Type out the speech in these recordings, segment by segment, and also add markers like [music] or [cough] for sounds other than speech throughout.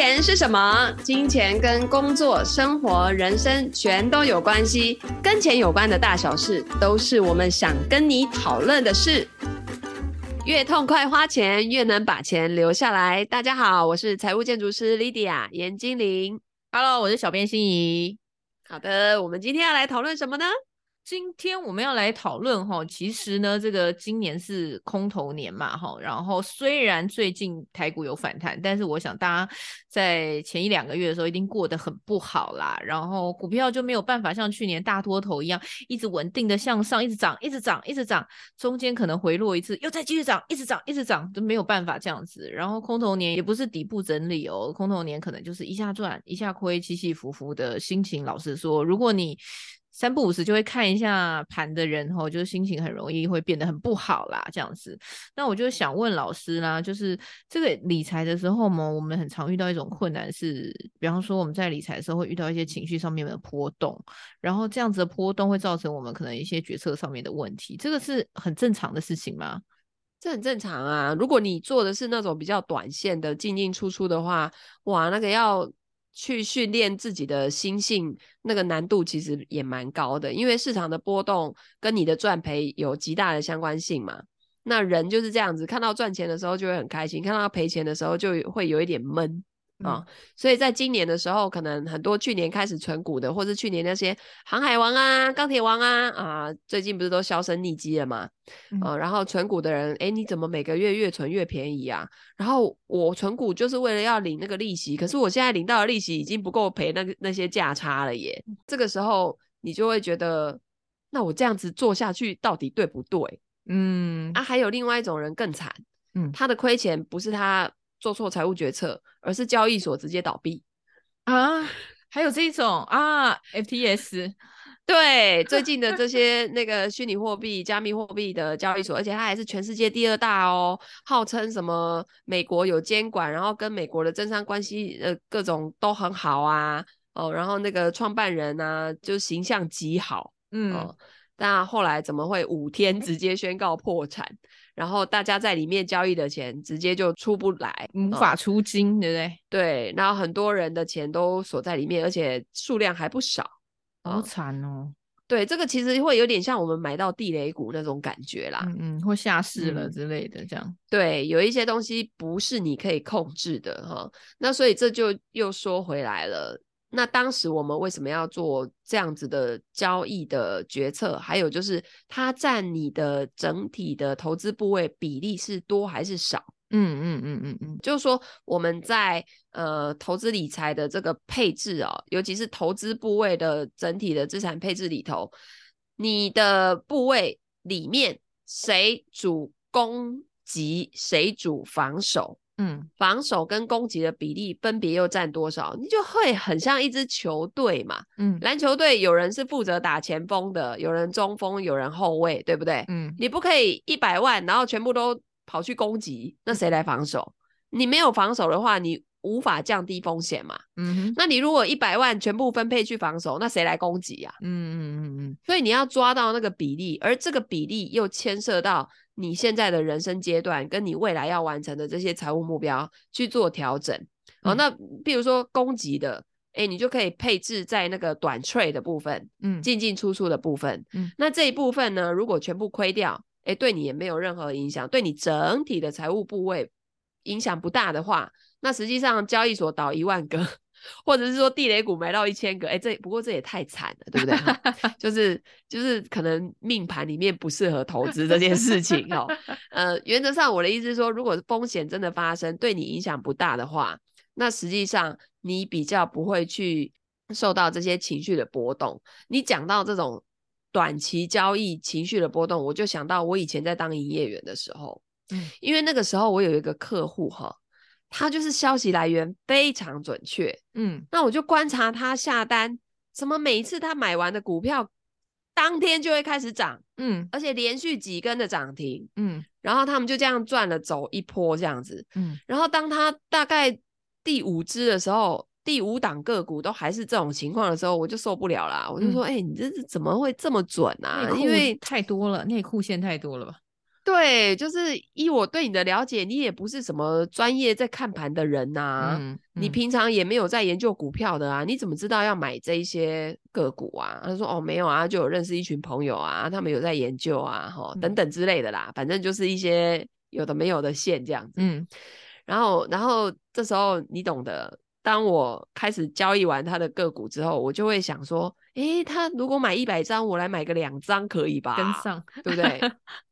钱是什么？金钱跟工作、生活、人生全都有关系。跟钱有关的大小事，都是我们想跟你讨论的事。越痛快花钱，越能把钱留下来。大家好，我是财务建筑师 Lydia 严金玲。Hello，我是小编心仪。好的，我们今天要来讨论什么呢？今天我们要来讨论哈，其实呢，这个今年是空头年嘛哈，然后虽然最近台股有反弹，但是我想大家在前一两个月的时候一定过得很不好啦，然后股票就没有办法像去年大多头一样一直稳定的向上，一直涨，一直涨，一直涨，中间可能回落一次，又再继续涨，一直涨，一直涨，都没有办法这样子。然后空头年也不是底部整理哦，空头年可能就是一下赚一下亏，起起伏伏的心情。老实说，如果你三不五时就会看一下盘的人，吼，就是心情很容易会变得很不好啦，这样子。那我就想问老师啦，就是这个理财的时候嘛，我们很常遇到一种困难是，比方说我们在理财的时候会遇到一些情绪上面的波动，然后这样子的波动会造成我们可能一些决策上面的问题，这个是很正常的事情吗？这很正常啊。如果你做的是那种比较短线的进进出出的话，哇，那个要。去训练自己的心性，那个难度其实也蛮高的，因为市场的波动跟你的赚赔有极大的相关性嘛。那人就是这样子，看到赚钱的时候就会很开心，看到赔钱的时候就会有一点闷。啊、哦，所以在今年的时候，可能很多去年开始存股的，或是去年那些航海王啊、钢铁王啊，啊，最近不是都销声匿迹了吗？嗯、呃，然后存股的人，哎，你怎么每个月越存越便宜啊？然后我存股就是为了要领那个利息，可是我现在领到的利息已经不够赔那个那些价差了耶。这个时候你就会觉得，那我这样子做下去到底对不对？嗯，啊，还有另外一种人更惨，嗯，他的亏钱不是他。做错财务决策，而是交易所直接倒闭啊？[laughs] 还有这种啊？FTS [laughs] 对，最近的这些那个虚拟货币、加密货币的交易所，而且它还是全世界第二大哦，号称什么美国有监管，然后跟美国的政商关系呃各种都很好啊哦，然后那个创办人呢、啊、就形象极好，嗯。哦那后来怎么会五天直接宣告破产？然后大家在里面交易的钱直接就出不来，无法出金，嗯、对不对？对，然后很多人的钱都锁在里面，而且数量还不少，好惨哦。对，这个其实会有点像我们买到地雷股那种感觉啦，嗯嗯，或下市了之类的这样。对，有一些东西不是你可以控制的哈。那所以这就又说回来了。那当时我们为什么要做这样子的交易的决策？还有就是它占你的整体的投资部位比例是多还是少？嗯嗯嗯嗯嗯，就是说我们在呃投资理财的这个配置哦，尤其是投资部位的整体的资产配置里头，你的部位里面谁主攻击，谁主防守？嗯，防守跟攻击的比例分别又占多少？你就会很像一支球队嘛。嗯，篮球队有人是负责打前锋的，有人中锋，有人后卫，对不对？嗯，你不可以一百万，然后全部都跑去攻击，那谁来防守？你没有防守的话，你无法降低风险嘛。嗯哼，那你如果一百万全部分配去防守，那谁来攻击呀？嗯嗯嗯嗯，所以你要抓到那个比例，而这个比例又牵涉到。你现在的人生阶段，跟你未来要完成的这些财务目标去做调整。好、那比如说攻击的，哎，你就可以配置在那个短 trade 的部分，嗯，进进出出的部分，嗯，那这一部分呢，如果全部亏掉，哎，对你也没有任何影响，对你整体的财务部位影响不大的话，那实际上交易所倒一万个。或者是说地雷股买到一千个，哎、欸，这不过这也太惨了，对不对？[laughs] 就是就是可能命盘里面不适合投资这件事情哦。[laughs] 呃，原则上我的意思是说，如果风险真的发生，对你影响不大的话，那实际上你比较不会去受到这些情绪的波动。你讲到这种短期交易情绪的波动，我就想到我以前在当营业员的时候，嗯，因为那个时候我有一个客户哈。他就是消息来源非常准确，嗯，那我就观察他下单，什么每一次他买完的股票，当天就会开始涨，嗯，而且连续几根的涨停，嗯，然后他们就这样赚了走一波这样子，嗯，然后当他大概第五只的时候，第五档个股都还是这种情况的时候，我就受不了啦，我就说，哎、嗯欸，你这是怎么会这么准啊？因为太多了，内裤线太多了吧？对，就是依我对你的了解，你也不是什么专业在看盘的人呐、啊嗯，嗯，你平常也没有在研究股票的啊，你怎么知道要买这一些个股啊？他说哦，没有啊，就有认识一群朋友啊，他们有在研究啊，吼，等等之类的啦，反正就是一些有的没有的线这样子，嗯，然后，然后这时候你懂得，当我开始交易完他的个股之后，我就会想说，诶，他如果买一百张，我来买个两张可以吧？跟上，对不对？[laughs]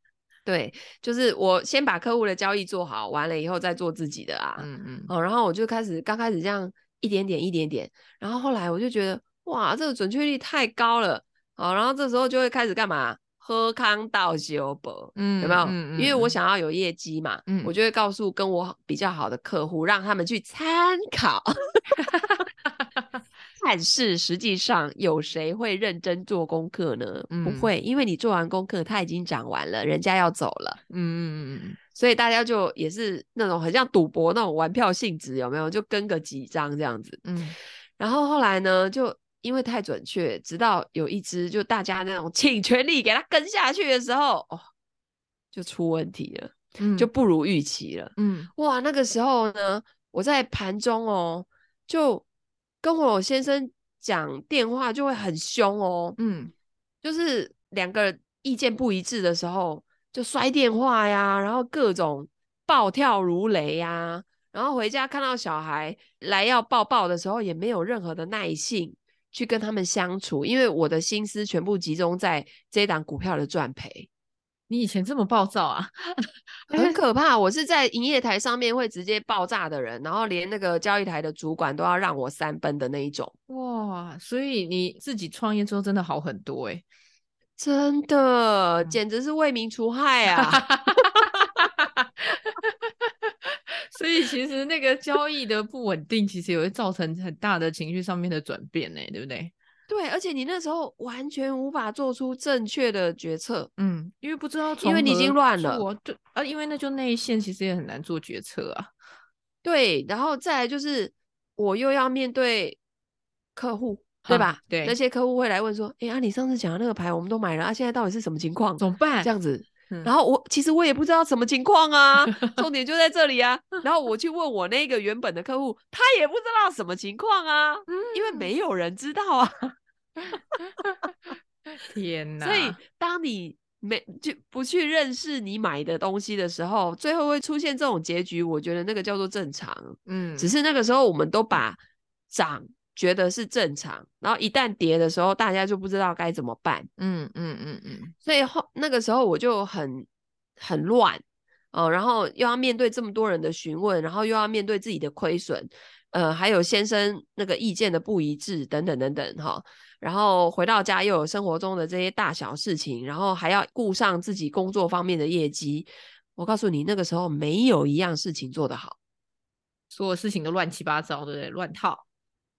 对，就是我先把客户的交易做好，完了以后再做自己的啊。嗯嗯。哦，然后我就开始刚开始这样一点点一点点，然后后来我就觉得哇，这个准确率太高了。哦，然后这时候就会开始干嘛？喝康道修博，嗯，有没有？嗯嗯。因为我想要有业绩嘛，嗯，我就会告诉跟我比较好的客户，让他们去参考。[laughs] 但是实际上有谁会认真做功课呢？嗯、不会，因为你做完功课，他已经讲完了，人家要走了。嗯嗯嗯，所以大家就也是那种很像赌博那种玩票性质，有没有？就跟个几张这样子。嗯，然后后来呢，就因为太准确，直到有一只就大家那种倾全力给他跟下去的时候，哦，就出问题了，嗯、就不如预期了。嗯，哇，那个时候呢，我在盘中哦，就。跟我先生讲电话就会很凶哦，嗯，就是两个意见不一致的时候就摔电话呀，然后各种暴跳如雷呀，然后回家看到小孩来要抱抱的时候，也没有任何的耐性去跟他们相处，因为我的心思全部集中在这一档股票的赚赔。你以前这么暴躁啊？[laughs] 很可怕！我是在营业台上面会直接爆炸的人，然后连那个交易台的主管都要让我三分的那一种。哇！所以你自己创业之后真的好很多欸，真的，简直是为民除害啊！[laughs] 所以其实那个交易的不稳定，其实也会造成很大的情绪上面的转变呢，对不对？对，而且你那时候完全无法做出正确的决策，嗯，因为不知道，因为你已经乱了，对啊，因为那就内线其实也很难做决策啊，[laughs] 对，然后再来就是我又要面对客户，对吧？对，那些客户会来问说，哎啊，你上次讲的那个牌我们都买了啊，现在到底是什么情况？怎么办？这样子。然后我其实我也不知道什么情况啊，重 [laughs] 点就在这里啊。然后我去问我那个原本的客户，他也不知道什么情况啊，因为没有人知道啊。[laughs] 天哪！所以当你没就不去认识你买的东西的时候，最后会出现这种结局。我觉得那个叫做正常。嗯，只是那个时候我们都把涨。觉得是正常，然后一旦跌的时候，大家就不知道该怎么办。嗯嗯嗯嗯，所以后那个时候我就很很乱哦，然后又要面对这么多人的询问，然后又要面对自己的亏损，呃，还有先生那个意见的不一致等等等等哈、哦，然后回到家又有生活中的这些大小事情，然后还要顾上自己工作方面的业绩。我告诉你，那个时候没有一样事情做得好，所有事情都乱七八糟，对不对？乱套。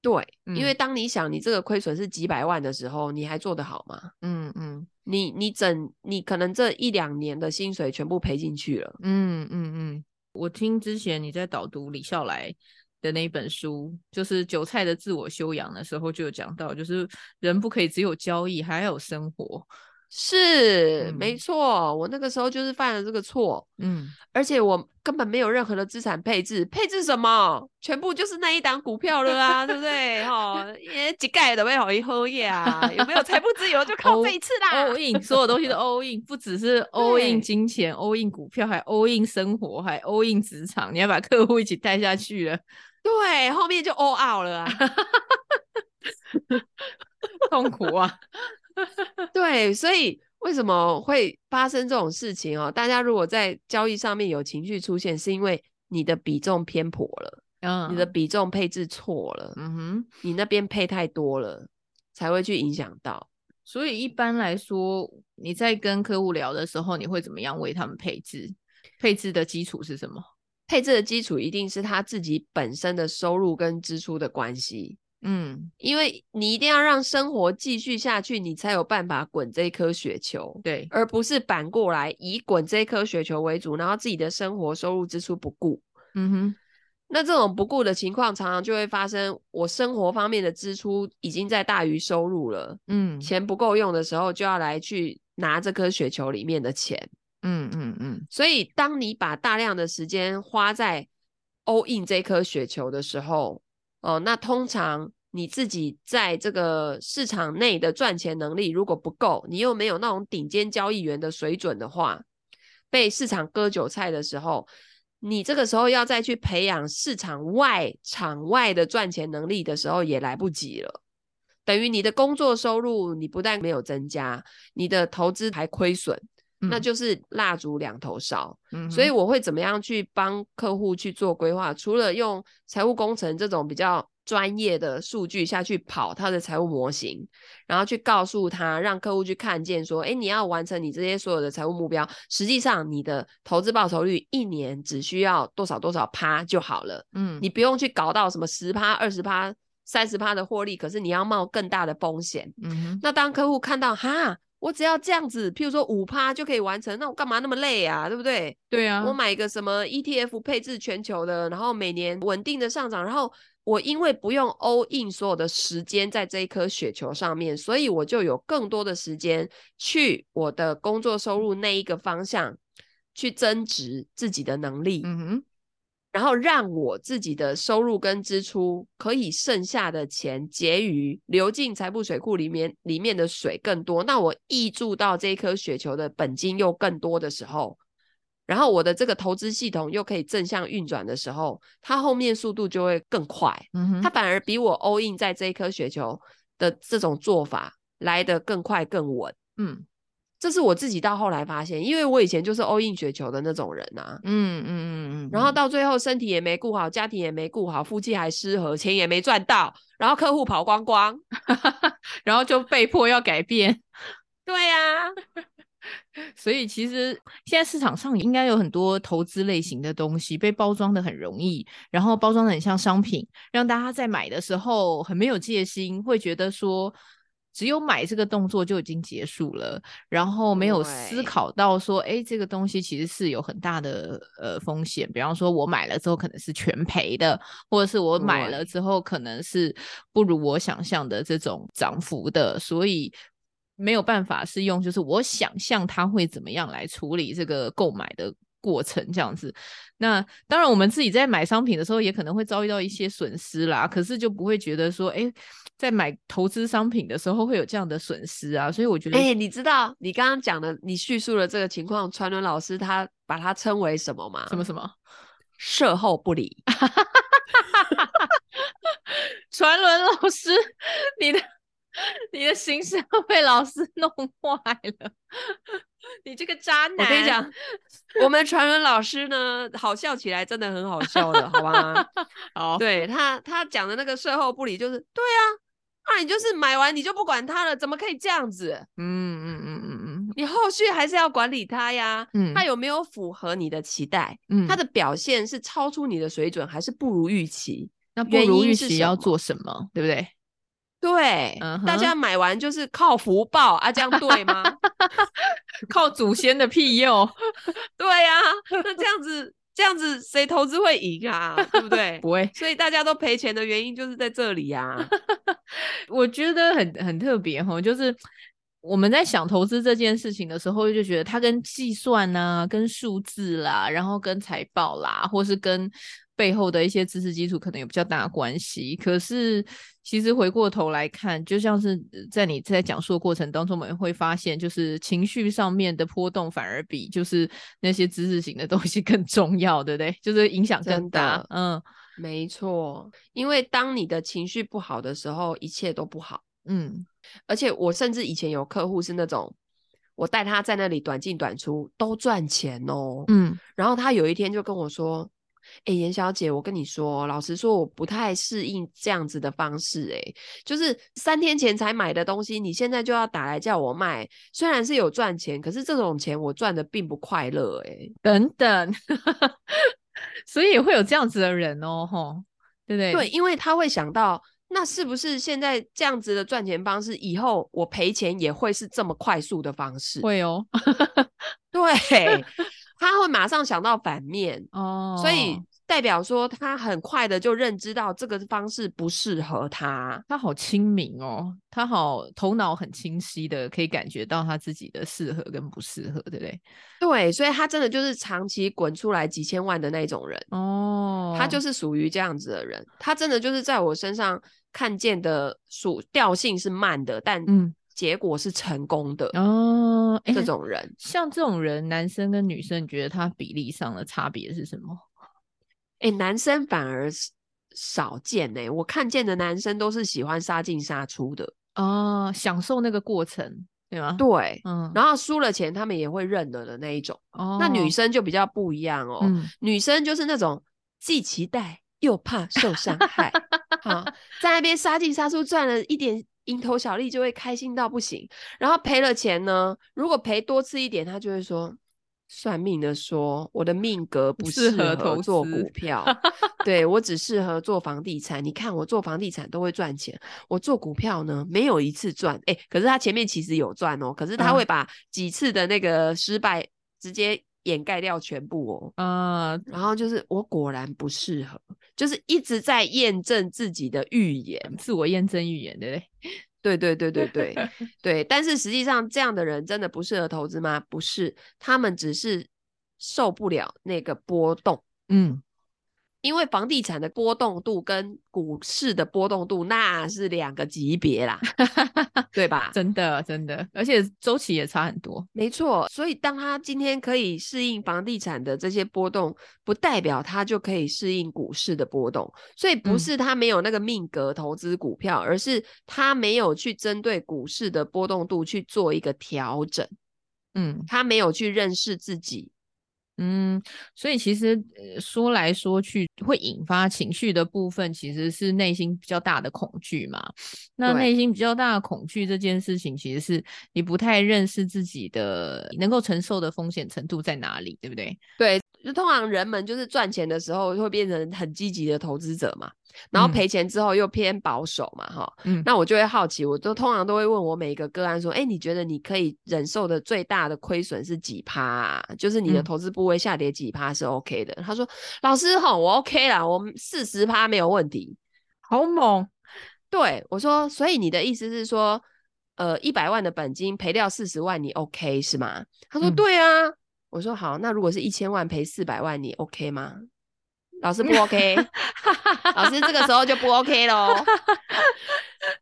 对，因为当你想你这个亏损是几百万的时候，嗯、你还做得好吗？嗯嗯，你你整你可能这一两年的薪水全部赔进去了。嗯嗯嗯，我听之前你在导读李笑来的那一本书，就是韭菜的自我修养的时候，就有讲到，就是人不可以只有交易，还要有生活。是、嗯、没错，我那个时候就是犯了这个错，嗯，而且我根本没有任何的资产配置，配置什么？全部就是那一档股票了啊，对不对？哈，也几盖的为好一喝呀，有没有财富自由就靠这一次啦？all in，所有东西都 [laughs] all in，不只是 [laughs] all in 金钱，all in 股票，还 all in 生活，还 all in 职场，你要把客户一起带下去了，对，后面就 all out 了啊，[laughs] 痛苦啊。[laughs] 对，所以为什么会发生这种事情哦？大家如果在交易上面有情绪出现，是因为你的比重偏颇了，嗯，你的比重配置错了，嗯哼，你那边配太多了，才会去影响到。所以一般来说，你在跟客户聊的时候，你会怎么样为他们配置？配置的基础是什么？配置的基础一定是他自己本身的收入跟支出的关系。嗯，因为你一定要让生活继续下去，你才有办法滚这颗雪球，对，而不是反过来以滚这颗雪球为主，然后自己的生活收入支出不顾。嗯哼，那这种不顾的情况，常常就会发生。我生活方面的支出已经在大于收入了，嗯，钱不够用的时候，就要来去拿这颗雪球里面的钱。嗯嗯嗯。所以，当你把大量的时间花在 all in 这颗雪球的时候，哦、那通常你自己在这个市场内的赚钱能力如果不够，你又没有那种顶尖交易员的水准的话，被市场割韭菜的时候，你这个时候要再去培养市场外场外的赚钱能力的时候，也来不及了。等于你的工作收入，你不但没有增加，你的投资还亏损，嗯、那就是蜡烛两头烧。嗯、所以我会怎么样去帮客户去做规划？除了用财务工程这种比较专业的数据下去跑他的财务模型，然后去告诉他，让客户去看见说，哎，你要完成你这些所有的财务目标，实际上你的投资报酬率一年只需要多少多少趴就好了。嗯，你不用去搞到什么十趴、二十趴。三十趴的获利，可是你要冒更大的风险。嗯，那当客户看到哈，我只要这样子，譬如说五趴就可以完成，那我干嘛那么累啊？对不对？对啊，我买一个什么 ETF 配置全球的，然后每年稳定的上涨，然后我因为不用 all in 所有的时间在这一颗雪球上面，所以我就有更多的时间去我的工作收入那一个方向去增值自己的能力。嗯哼。然后让我自己的收入跟支出可以剩下的钱结余流进财富水库里面，里面的水更多，那我挹注到这颗雪球的本金又更多的时候，然后我的这个投资系统又可以正向运转的时候，它后面速度就会更快。嗯哼，它反而比我 all in 在这一颗雪球的这种做法来得更快更稳。嗯。这是我自己到后来发现，因为我以前就是 all in 雪球的那种人啊，嗯嗯嗯嗯，然后到最后身体也没顾好，家庭也没顾好，夫妻还失和，钱也没赚到，然后客户跑光光，[laughs] 然后就被迫要改变。[laughs] 对呀、啊，[laughs] 所以其实现在市场上应该有很多投资类型的东西被包装的很容易，然后包装的很像商品，让大家在买的时候很没有戒心，会觉得说。只有买这个动作就已经结束了，然后没有思考到说，哎，这个东西其实是有很大的呃风险。比方说，我买了之后可能是全赔的，或者是我买了之后可能是不如我想象的这种涨幅的，所以没有办法是用就是我想象它会怎么样来处理这个购买的过程这样子。那当然，我们自己在买商品的时候也可能会遭遇到一些损失啦，可是就不会觉得说，哎。在买投资商品的时候会有这样的损失啊，所以我觉得，哎、欸，你知道你刚刚讲的，你叙述的这个情况，传伦老师他把它称为什么吗？什么什么？售后不理。[laughs] 传伦老师，你的你的形象被老师弄坏了，你这个渣男！我跟你讲，我们传伦老师呢，好笑起来真的很好笑的，好吧？[laughs] 好，对他他讲的那个售后不理，就是对啊。那、啊、你就是买完你就不管他了，怎么可以这样子？嗯嗯嗯嗯嗯，你后续还是要管理他呀。嗯，他有没有符合你的期待？嗯，他的表现是超出你的水准，还是不如预期？那不如预期要做什么？对不对？对，嗯、大家买完就是靠福报啊，这样对吗？[laughs] 靠祖先的庇佑？[laughs] 对呀、啊，那这样子。这样子谁投资会赢啊？对不对？不会，所以大家都赔钱的原因就是在这里呀、[laughs] 啊。我觉得很很特别哈，就是我们在想投资这件事情的时候，就觉得它跟计算啊、跟数字啦，然后跟财报啦，或是跟。背后的一些知识基础可能有比较大的关系，可是其实回过头来看，就像是在你在讲述的过程当中，我们会发现，就是情绪上面的波动反而比就是那些知识型的东西 [laughs] 更重要，对不对？就是影响更大。嗯，没错，因为当你的情绪不好的时候，一切都不好。嗯，而且我甚至以前有客户是那种，我带他在那里短进短出都赚钱哦。嗯，然后他有一天就跟我说。哎，严小姐，我跟你说，老实说，我不太适应这样子的方式。哎，就是三天前才买的东西，你现在就要打来叫我卖，虽然是有赚钱，可是这种钱我赚的并不快乐。哎，等等，[laughs] 所以也会有这样子的人哦，吼，对不对？对，因为他会想到，那是不是现在这样子的赚钱方式，以后我赔钱也会是这么快速的方式？会哦，[laughs] 对。他会马上想到反面 [laughs] 哦，所以代表说他很快的就认知到这个方式不适合他。他好清明哦，他好头脑很清晰的，可以感觉到他自己的适合跟不适合，对不对？对，所以他真的就是长期滚出来几千万的那种人哦，他就是属于这样子的人。他真的就是在我身上看见的属调性是慢的，但结果是成功的哦。这种人，欸，像这种人，男生跟女生，你觉得他比例上的差别是什么？哎、欸，男生反而少见哎、欸，我看见的男生都是喜欢杀进杀出的哦，享受那个过程，对吗？对，嗯，然后输了钱他们也会认了的那一种。哦，那女生就比较不一样哦，嗯、女生就是那种既期待又怕受伤 [laughs] 害，好，在那边杀进杀出赚了一点蝇头小利就会开心到不行，然后赔了钱呢，如果赔多次一点，他就会说。算命的说，我的命格不适合做股票，[laughs] 对，我只适合做房地产。你看我做房地产都会赚钱，我做股票呢没有一次赚。哎、欸，可是他前面其实有赚哦，可是他会把几次的那个失败直接掩盖掉全部哦。啊、嗯，然后就是我果然不适合，就是一直在验证自己的预言，自我验证预言，对不对？[laughs] 对对对对对 [laughs] 对，但是实际上这样的人真的不适合投资吗？不是，他们只是受不了那个波动。嗯。因为房地产的波动度跟股市的波动度那是两个级别啦，对吧？真的真的，而且周期也差很多。没错，所以当他今天可以适应房地产的这些波动，不代表他就可以适应股市的波动。所以不是他没有那个命格投资股票，嗯，而是他没有去针对股市的波动度去做一个调整。嗯，他没有去认识自己。嗯，所以其实、呃、说来说去，会引发情绪的部分，其实是内心比较大的恐惧嘛。那内心比较大的恐惧这件事情，其实是你不太认识自己的能够承受的风险程度在哪里，对不对？对，就通常人们就是赚钱的时候会变成很积极的投资者嘛。然后赔钱之后又偏保守嘛，哈、嗯，那我就会好奇，我都通常都会问我每一个个案说，哎，你觉得你可以忍受的最大的亏损是几趴啊？就是你的投资部位下跌几趴是 OK 的？嗯、他说，老师哈，我 OK 啦，我四十趴没有问题，好猛。对，我说，所以你的意思是说，呃，一百万的本金赔掉四十万，你 OK 是吗？他说，对啊。嗯、我说好，那如果是一千万赔四百万，你 OK 吗？老师不 OK，[laughs] 老师这个时候就不 OK 喽。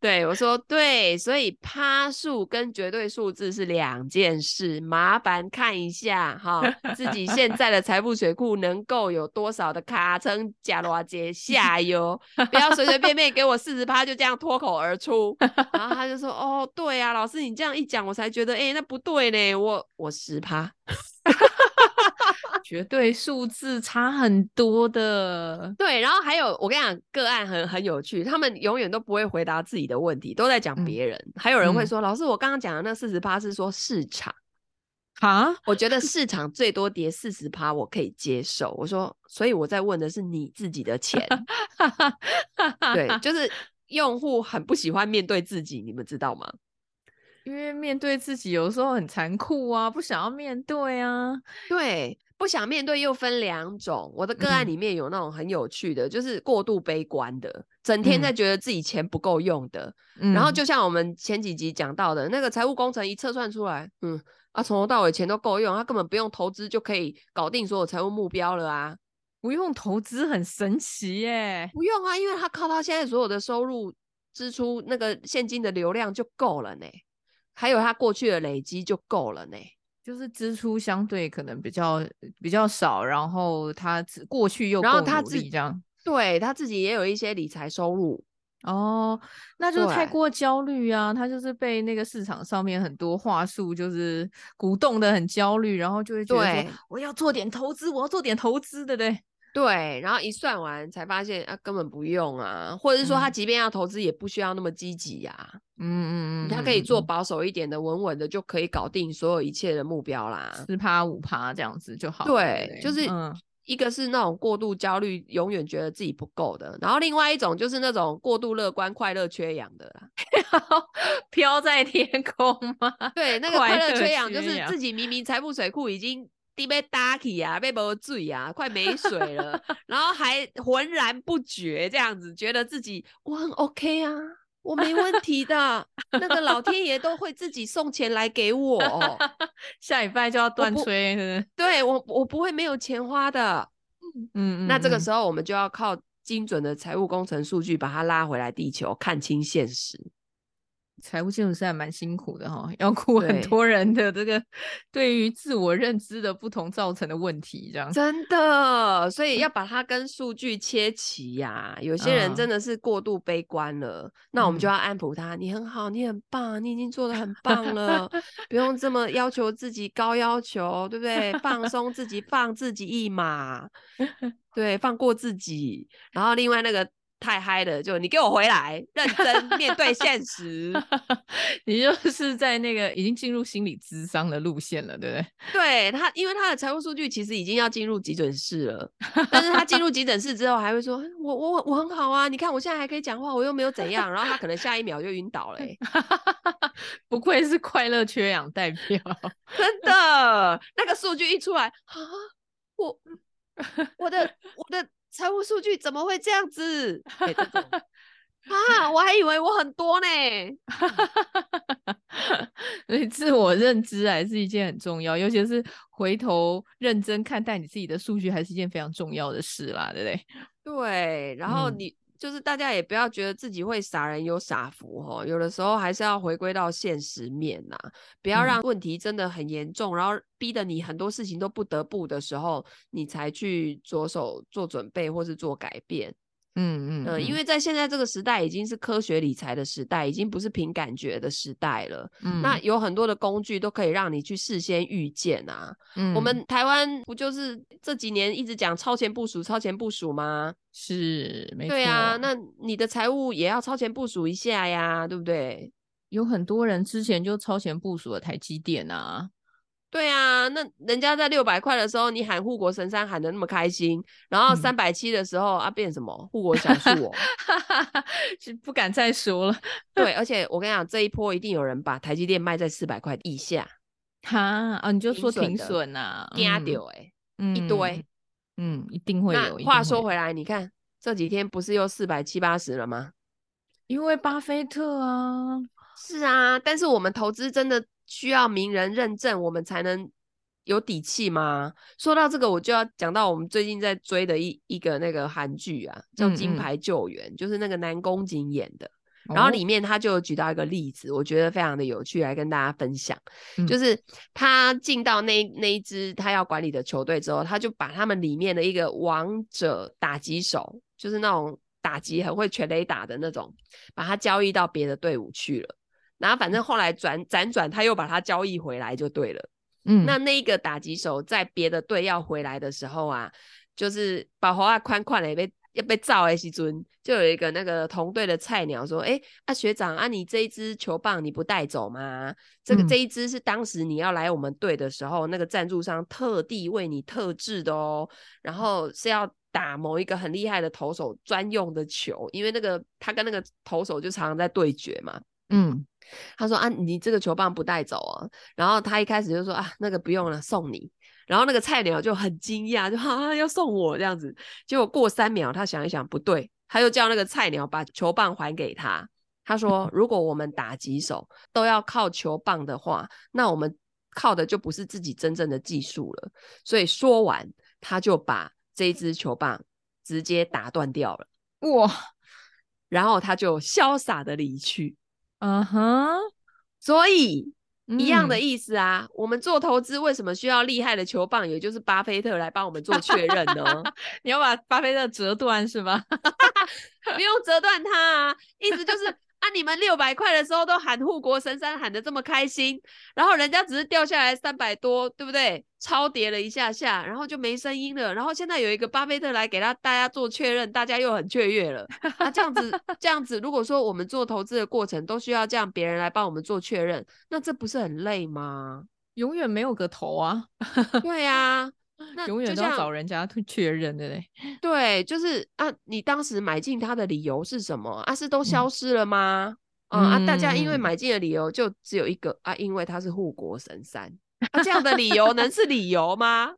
对，我说对，所以趴数跟绝对数字是两件事，麻烦看一下哈，自己现在的财富水库能够有多少的卡称加罗杰下游，不要随随便便给我四十趴就这样脱口而出。然后他就说：“哦，对啊，老师你这样一讲，我才觉得，哎、欸，那不对呢，我我十趴。”绝对数字差很多的，对。然后还有，我跟你讲，个案很很有趣，他们永远都不会回答自己的问题，都在讲别人、嗯。还有人会说：“嗯、老师，我刚刚讲的那四十趴是说市场啊？我觉得市场最多跌四十趴，我可以接受。”我说：“所以我在问的是你自己的钱。”对，就是用户很不喜欢面对自己，你们知道吗？因为面对自己有时候很残酷啊，不想要面对啊。对。不想面对又分两种，我的个案里面有那种很有趣的，嗯、就是过度悲观的，整天在觉得自己钱不够用的、嗯。然后就像我们前几集讲到的那个财务工程一测算出来，嗯啊，从头到尾钱都够用，他根本不用投资就可以搞定所有财务目标了啊！不用投资很神奇耶，不用啊，因为他靠他现在所有的收入支出那个现金的流量就够了呢，还有他过去的累积就够了呢。就是支出相对可能比较比较少，然后他过去又够努力这样，对他自己也有一些理财收入。哦，那就太过焦虑啊，他就是被那个市场上面很多话术就是鼓动的很焦虑，然后就会觉得我要做点投资，我要做点投资，对不对？对，然后一算完才发现啊，根本不用啊，或者是说他即便要投资，也不需要那么积极呀、啊。嗯嗯嗯，他可以做保守一点的，稳稳的就可以搞定所有一切的目标啦，四趴五趴这样子就好。对，就是一个是那种过度焦虑，永远觉得自己不够的，然后另外一种就是那种过度乐观、快乐缺氧的啦，[laughs] 飘在天空吗？对，那个快乐缺氧就是自己明明财富水库已经。地被打起啊，被没醉啊，快没水了，[laughs] 然后还浑然不觉这样子，觉得自己我很 OK 啊，我没问题的，那个老天爷都会自己送钱来给我，[laughs] 下礼拜就要断炊，我对我我不会没有钱花的，嗯，嗯，嗯，那这个时候我们就要靠精准的财务工程数据把它拉回来地球，看清现实。财务建筑师还蛮辛苦的哈，要顾很多人的这个对于自我认知的不同造成的问题，这样真的，所以要 [laughs] 把它跟数据切齐呀、啊。有些人真的是过度悲观了，嗯、那我们就要安抚他：你很好，你很棒，你已经做的很棒了，[laughs] 不用这么要求自己高要求，对不对？放松自己，放自己一马，[laughs] 对，放过自己。然后另外那个。太嗨了，就你给我回来，认真面对现实。[laughs] 你就是在那个已经进入心理咨商的路线了，对不对？[laughs] 对他，因为他的财务数据其实已经要进入急诊室了，但是他进入急诊室之后还会说：“我我我很好啊，你看我现在还可以讲话，我又没有怎样。”然后他可能下一秒就晕倒了、欸。[laughs] 不愧是快乐缺氧代表，真的，那个数据一出来啊，我我的我的。财务数据怎么会这样子？[laughs] 欸、[laughs] 啊，我还以为我很多呢。[laughs] 所以自我认知还是一件很重要，尤其是回头认真看待你自己的数据，还是一件非常重要的事啦，对不对？对，然后你。嗯就是大家也不要觉得自己会傻人有傻福哦，有的时候还是要回归到现实面呐，不要让问题真的很严重，嗯，然后逼得你很多事情都不得不的时候，你才去着手做准备或是做改变。嗯嗯嗯，因为在现在这个时代已经是科学理财的时代，已经不是凭感觉的时代了。嗯，那有很多的工具都可以让你去事先预见啊。嗯，我们台湾不就是这几年一直讲超前部署、超前部署吗？是，没错。对啊，那你的财务也要超前部署一下呀，对不对？有很多人之前就超前部署了台积电啊。对啊，那人家在六百块的时候，你喊护国神山喊的那么开心，然后三百七的时候、嗯、啊，变什么护国小树哦，[laughs] 是不敢再说了。对，而且我跟你讲，这一波一定有人把台积电卖在四百块以下。哈啊，你就说停损呐，跌掉哎，一堆，嗯，一定会有。话说回来，你看这几天不是又四百七八十了吗？因为巴菲特啊，是啊，但是我们投资真的。需要名人认证，我们才能有底气吗？说到这个，我就要讲到我们最近在追的一一个那个韩剧啊，叫《金牌救援》，嗯嗯，就是那个南宫瑾演的。然后里面他就举到一个例子，我觉得非常的有趣，来跟大家分享。嗯、就是他进到那那一支他要管理的球队之后，他就把他们里面的一个王者打击手，就是那种打击很会全垒打的那种，把他交易到别的队伍去了。然后反正后来转辗转，他又把他交易回来就对了。嗯，那那个打击手在别的队要回来的时候啊，就是把华宽宽的被要被造的时阵，就有一个那个同队的菜鸟说：“哎，啊学长啊，你这一支球棒你不带走吗？这个、嗯、这一支是当时你要来我们队的时候，那个赞助商特地为你特制的哦，然后是要打某一个很厉害的投手专用的球，因为那个他跟那个投手就常常在对决嘛。”嗯。他说啊，你这个球棒不带走啊？然后他一开始就说啊，那个不用了，送你。然后那个菜鸟就很惊讶，就啊要送我这样子。结果过三秒，他想一想不对，他又叫那个菜鸟把球棒还给他。他说，如果我们打几手都要靠球棒的话，那我们靠的就不是自己真正的技术了。所以说完，他就把这一支球棒直接打断掉了。哇！然后他就潇洒的离去。嗯哼，所以一样的意思啊。嗯、我们做投资为什么需要厉害的球棒，也就是巴菲特来帮我们做确认呢？[laughs] 你要把巴菲特折断是吗？[laughs] 不用折断他啊，意思就是。啊！你们六百块的时候都喊护国神山喊的这么开心，然后人家只是掉下来三百多，对不对？超跌了一下下，然后就没声音了。然后现在有一个巴菲特来给他大家做确认，大家又很雀跃了。啊，这样子，这样子，如果说我们做投资的过程都需要这样别人来帮我们做确认，那这不是很累吗？永远没有个头啊！[laughs] 对呀、啊。[laughs] 那永远都要找人家 [laughs] 去确认的嘞。[laughs] 对，就是啊，你当时买进它的理由是什么？啊，是都消失了吗？嗯、啊，大家因为买进的理由就只有一个啊，因为它是护国神山。啊，这样的理由能是理由吗？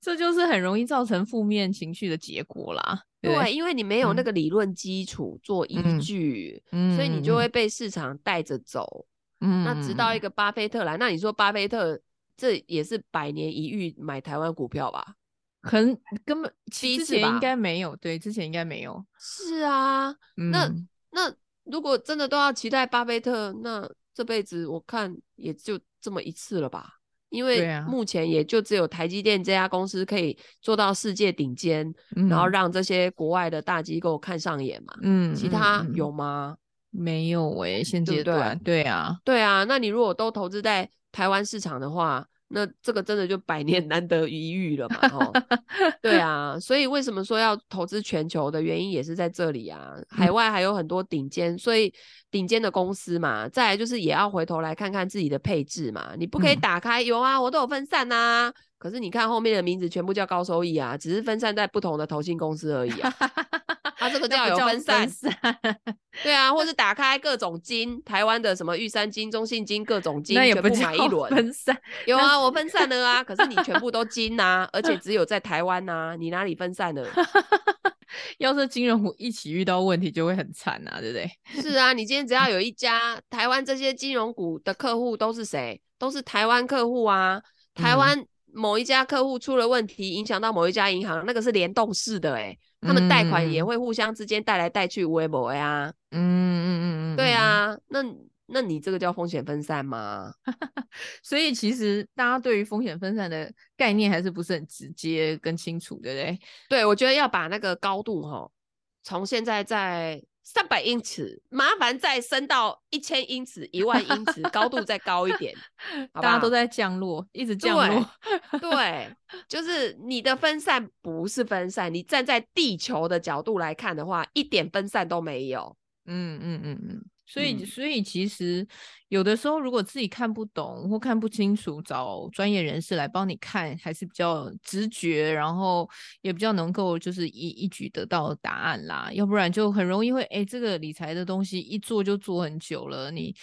这就是很容易造成负面情绪的结果啦。对，对，因为你没有那个理论基础做依据，嗯，所以你就会被市场带着走。嗯，那直到一个巴菲特来，那你说巴菲特这也是百年一遇买台湾股票吧？可能根本之前应该没有，对，之前应该没有。是啊，嗯、那那如果真的都要期待巴菲特，那这辈子我看也就这么一次了吧？因为目前也就只有台积电这家公司可以做到世界顶尖，嗯，然后让这些国外的大机构看上眼嘛。嗯，其他有吗？没有诶、欸，现阶段对，对啊，对啊。那你如果都投资在台湾市场的话，那这个真的就百年 [laughs] 难得一遇了嘛，哈，对啊，所以为什么说要投资全球的原因也是在这里啊，海外还有很多顶尖，所以顶尖的公司嘛，再来就是也要回头来看看自己的配置嘛，你不可以打开，有啊，我都有分散啊，可是你看后面的名字全部叫高收益啊，只是分散在不同的投信公司而已啊。[laughs] 它这个叫有分散，分散对啊，或是打开各种金，台湾的什么玉山金、中信金各种金，全部买一轮分散。有啊，我分散了啊，可是你全部都 [laughs] 金呐、啊，而且只有在台湾呐、啊，你哪里分散了？[laughs] 要是金融股一起遇到问题，就会很惨啊，对不对？[laughs] 是啊，你今天只要有一家台湾这些金融股的客户都是谁？都是台湾客户啊，台湾某一家客户出了问题，影响到某一家银行，那个是联动式的、欸，诶。他们贷款也会互相之间带来带去，微博呀，嗯嗯嗯嗯，对啊，那那你这个叫风险分散吗？[laughs] 所以其实大家对于风险分散的概念还是不是很直接跟清楚，对不对？对，我觉得要把那个高度哈，从现在在。三百英尺，麻烦再升到一千英尺、一万英尺，高度再高一点大家都在降落，一直降落。对，对 [laughs] 就是你的分散不是分散，你站在地球的角度来看的话，一点分散都没有。嗯嗯嗯嗯。所以，所以其实有的时候，如果自己看不懂或看不清楚，找专业人士来帮你看，还是比较直觉，然后也比较能够就是一一举得到答案啦。要不然就很容易会，哎，这个理财的东西一做就做很久了，你。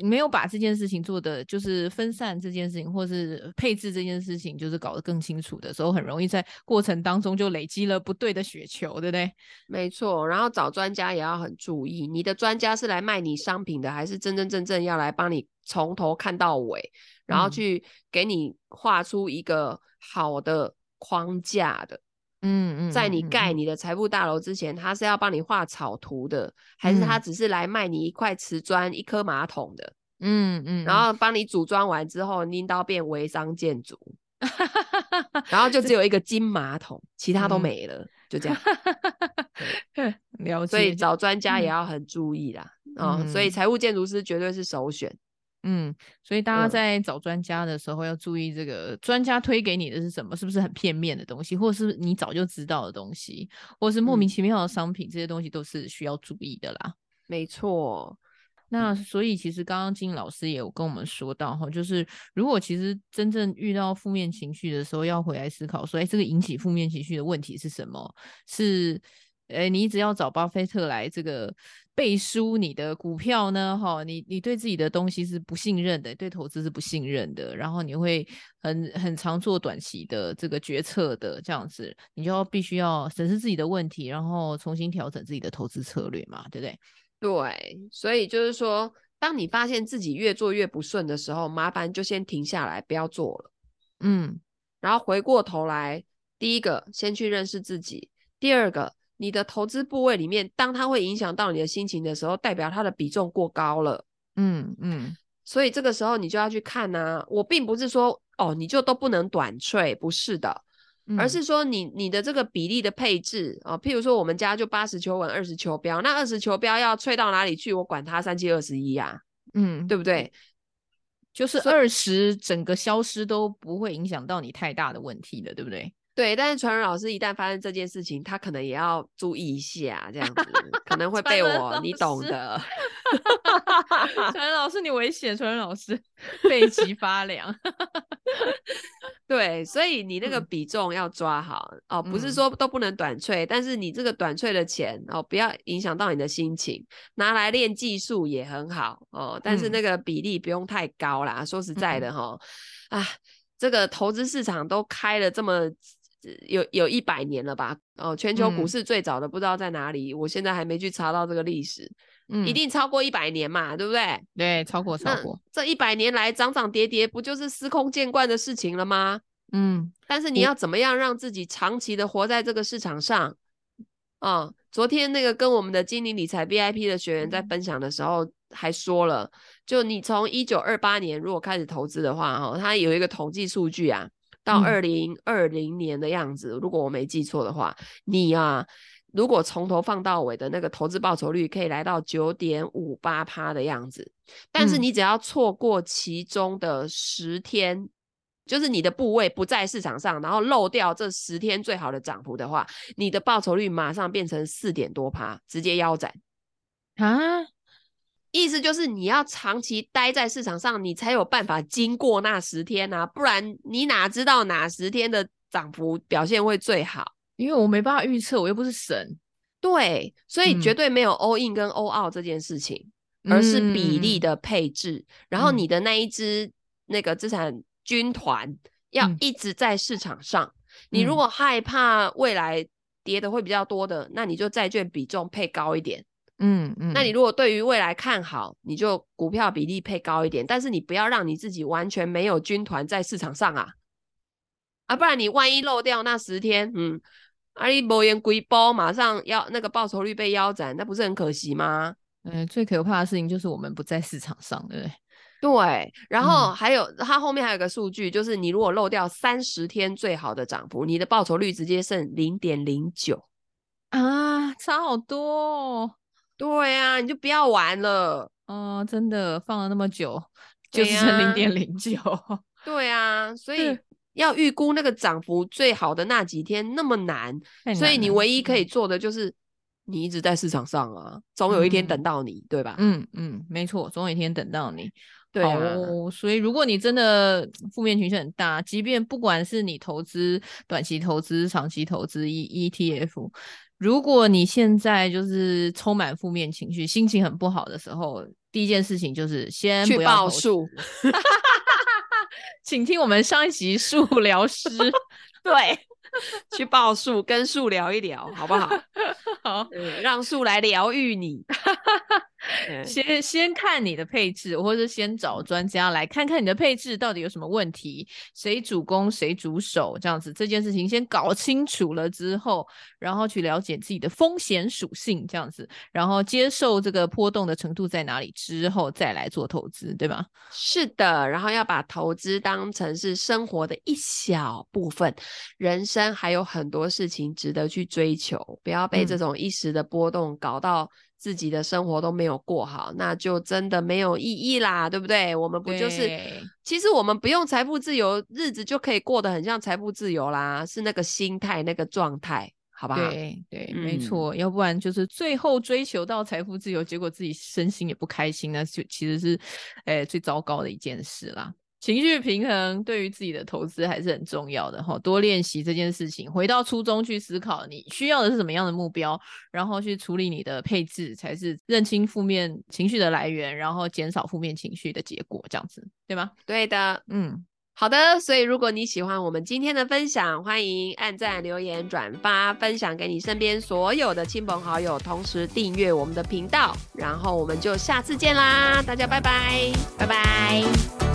你没有把这件事情做的，就是分散这件事情，或是配置这件事情，就是搞得更清楚的时候，很容易在过程当中就累积了不对的雪球，对不对？没错。然后找专家也要很注意，你的专家是来卖你商品的，还是真真正正要来帮你从头看到尾，然后去给你画出一个好的框架的。嗯嗯，在你盖你的财富大楼之前，他是要帮你画草图的，还是他只是来卖你一块瓷砖、一颗马桶的？嗯嗯，然后帮你组装完之后，拎到变微商建筑，[laughs] 然后就只有一个金马桶，其他都没了，嗯、就这样。[laughs] [laughs] 了解。所以找专家也要很注意啦。哦，所以财务建筑师绝对是首选。嗯，所以大家在找专家的时候要注意，这个专家推给你的是什么？是不是很片面的东西，或者是你早就知道的东西，或者是莫名其妙的商品？嗯、这些东西都是需要注意的啦。没错。那所以其实刚刚金老师也有跟我们说到哈，就是如果其实真正遇到负面情绪的时候，要回来思考说，哎，这个引起负面情绪的问题是什么？是，哎，你一直要找巴菲特来这个。背书你的股票呢？哈，你你对自己的东西是不信任的，对投资是不信任的，然后你会很很常做短期的这个决策的这样子，你就要必须要审视自己的问题，然后重新调整自己的投资策略嘛，对不对？对，所以就是说，当你发现自己越做越不顺的时候，麻烦就先停下来，不要做了，嗯，然后回过头来，第一个先去认识自己，第二个。你的投资部位里面，当它会影响到你的心情的时候，代表它的比重过高了。嗯嗯，所以这个时候你就要去看啊。我并不是说哦，你就都不能短脆，不是的，嗯、而是说你你的这个比例的配置啊，譬如说我们家就八十球稳，二十球标，那二十球标要脆到哪里去？我管它三七二十一呀，嗯，对不对？就是二十整个消失都不会影响到你太大的问题的，对不对？对，但是传人老师一旦发生这件事情，他可能也要注意一下，这样子可能会被我，你懂的。传人老师，你危险！传人老师背脊发凉。[laughs] 对，所以你那个比重要抓好、嗯、哦，不是说都不能短脆、嗯，但是你这个短脆的钱哦，不要影响到你的心情，拿来练技术也很好哦，但是那个比例不用太高啦。嗯、说实在的哈、哦嗯，啊，这个投资市场都开了这么。有有一百年了吧？哦，全球股市最早的不知道在哪里，嗯、我现在还没去查到这个历史，嗯，一定超过一百年嘛，对不对？对，超过超过。这一百年来涨涨跌跌，不就是司空见惯的事情了吗？嗯，但是你要怎么样让自己长期的活在这个市场上？啊、哦，昨天那个跟我们的精灵理财 VIP 的学员在分享的时候还说了，就你从一九二八年如果开始投资的话，哈，他有一个统计数据啊。到二零二零年的样子，嗯，如果我没记错的话，你啊，如果从头放到尾的那个投资报酬率可以来到九点五八趴的样子，但是你只要错过其中的十天，嗯，就是你的部位不在市场上，然后漏掉这十天最好的涨幅的话，你的报酬率马上变成四点多趴，直接腰斩。啊！意思就是你要长期待在市场上，你才有办法经过那十天啊，不然你哪知道哪十天的涨幅表现会最好？因为我没办法预测，我又不是神。对，所以绝对没有 all in 跟 all out 这件事情，嗯、而是比例的配置。然后你的那一支那个资产军团要一直在市场上。嗯、你如果害怕未来跌的会比较多的，那你就债券比重配高一点。嗯嗯，那你如果对于未来看好，你就股票比例配高一点，但是你不要让你自己完全没有军团在市场上啊，啊，不然你万一漏掉那十天，嗯，阿里博言归包，马上要那个报酬率被腰斩，那不是很可惜吗？嗯，最可怕的事情就是我们不在市场上，对不对？[laughs] 对，然后还有、嗯、它后面还有个数据，就是你如果漏掉三十天最好的涨幅，你的报酬率直接剩零点零九啊，差好多哦。对呀、啊，你就不要玩了。哦，真的放了那么久，就是剩零点零九。[laughs] 对啊，所以要预估那个涨幅最好的那几天那么难，难，所以你唯一可以做的就是你一直在市场上啊，总有一天等到你，嗯、对吧？嗯嗯，没错，总有一天等到你。对啊，所以如果你真的负面情绪很大，即便不管是你投资短期投资、长期投资 E ETF。如果你现在就是充满负面情绪，心情很不好的时候，第一件事情就是先不要报数。[laughs] 请听我们上一集数疗师，[laughs] 对，去报数，跟树聊一聊，好不好？[laughs] 好，让树来疗愈你。[laughs] 先先看你的配置，或者先找专家来看看你的配置到底有什么问题，谁主攻谁主守，这样子这件事情先搞清楚了之后，然后去了解自己的风险属性，这样子，然后接受这个波动的程度在哪里之后再来做投资，对吧？是的，然后要把投资当成是生活的一小部分，人生还有很多事情值得去追求，不要被这种一时的波动搞到。自己的生活都没有过好，那就真的没有意义啦，对不对？我们不就是，其实我们不用财富自由，日子就可以过得很像财富自由啦，是那个心态、那个状态，好不好？对对，嗯、没错，要不然就是最后追求到财富自由，结果自己身心也不开心，那就其实是，诶、欸，最糟糕的一件事啦。情绪平衡对于自己的投资还是很重要的哈，多练习这件事情，回到初衷去思考，你需要的是什么样的目标，然后去处理你的配置，才是认清负面情绪的来源，然后减少负面情绪的结果，这样子，对吗？对的，嗯，好的。所以如果你喜欢我们今天的分享，欢迎按赞、留言、转发，分享给你身边所有的亲朋好友，同时订阅我们的频道，然后我们就下次见啦，大家拜拜，拜拜。